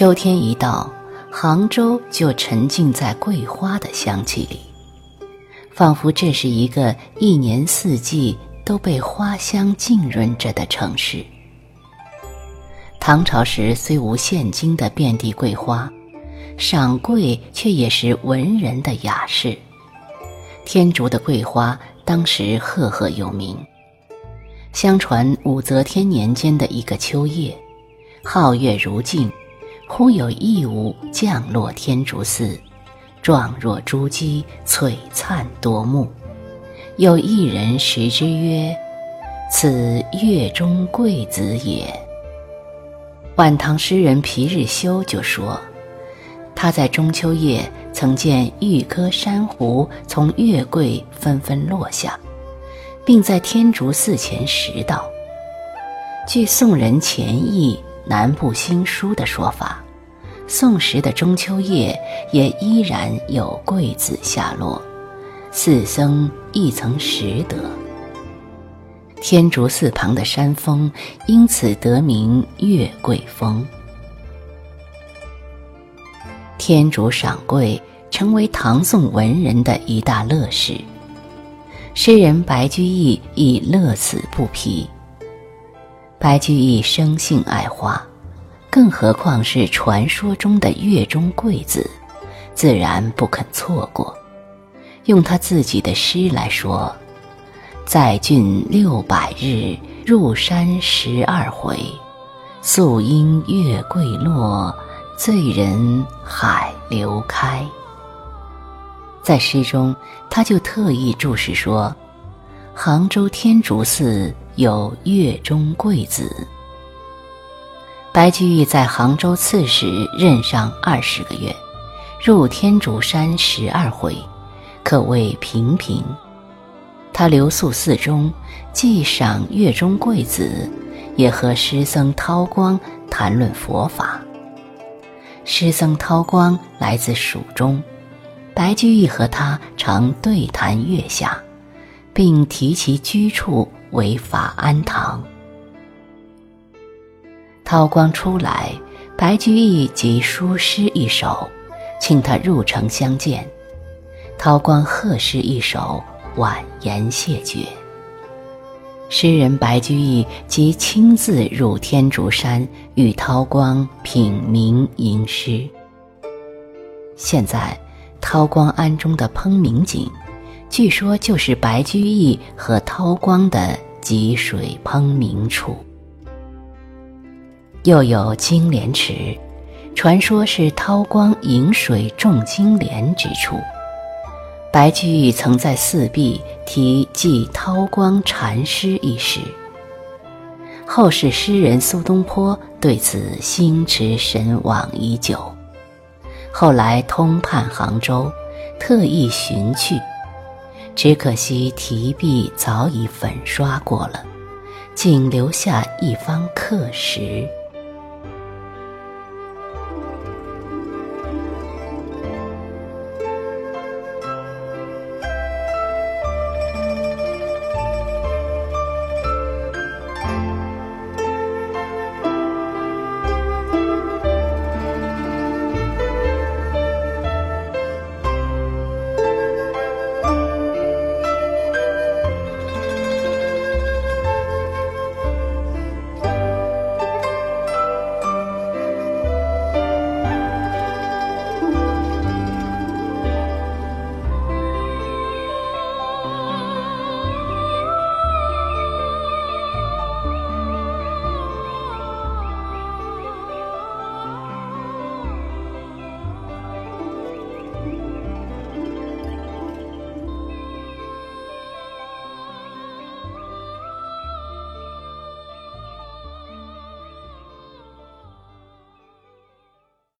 秋天一到，杭州就沉浸在桂花的香气里，仿佛这是一个一年四季都被花香浸润着的城市。唐朝时虽无现今的遍地桂花，赏桂却也是文人的雅事。天竺的桂花当时赫赫有名。相传武则天年间的一个秋夜，皓月如镜，忽有异物降落天竺寺，状若珠玑，璀璨夺目。有一人识之曰：“此月中桂子也。”晚唐诗人皮日休就说：“他在中秋夜曾见玉颗珊瑚从月桂纷纷落下。”并在天竺寺前拾到。据宋人钱毅《南部新书》的说法，宋时的中秋夜也依然有桂子下落，寺僧亦曾拾得。天竺寺旁的山峰因此得名月桂峰。天竺赏桂成为唐宋文人的一大乐事。诗人白居易亦乐此不疲。白居易生性爱花，更何况是传说中的月中桂子，自然不肯错过。用他自己的诗来说：“在郡六百日，入山十二回。宿因月桂落，醉人海流开。”在诗中，他就特意注释说：“杭州天竺寺有月中桂子。”白居易在杭州刺史任上二十个月，入天竺山十二回，可谓平平。他留宿寺中，既赏月中桂子，也和师僧韬光谈论佛法。师僧韬光来自蜀中。白居易和他常对谈月下，并提其居处为法安堂。韬光初来，白居易即书诗一首，请他入城相见。韬光贺诗一首，婉言谢绝。诗人白居易即亲自入天竺山与韬光品茗吟诗。现在。韬光庵中的烹茗井，据说就是白居易和韬光的汲水烹茗处。又有金莲池，传说是韬光饮水种金莲之处。白居易曾在四壁题记韬光禅师一诗。后世诗人苏东坡对此心驰神往已久。后来通判杭州，特意寻去，只可惜题壁早已粉刷过了，仅留下一方刻石。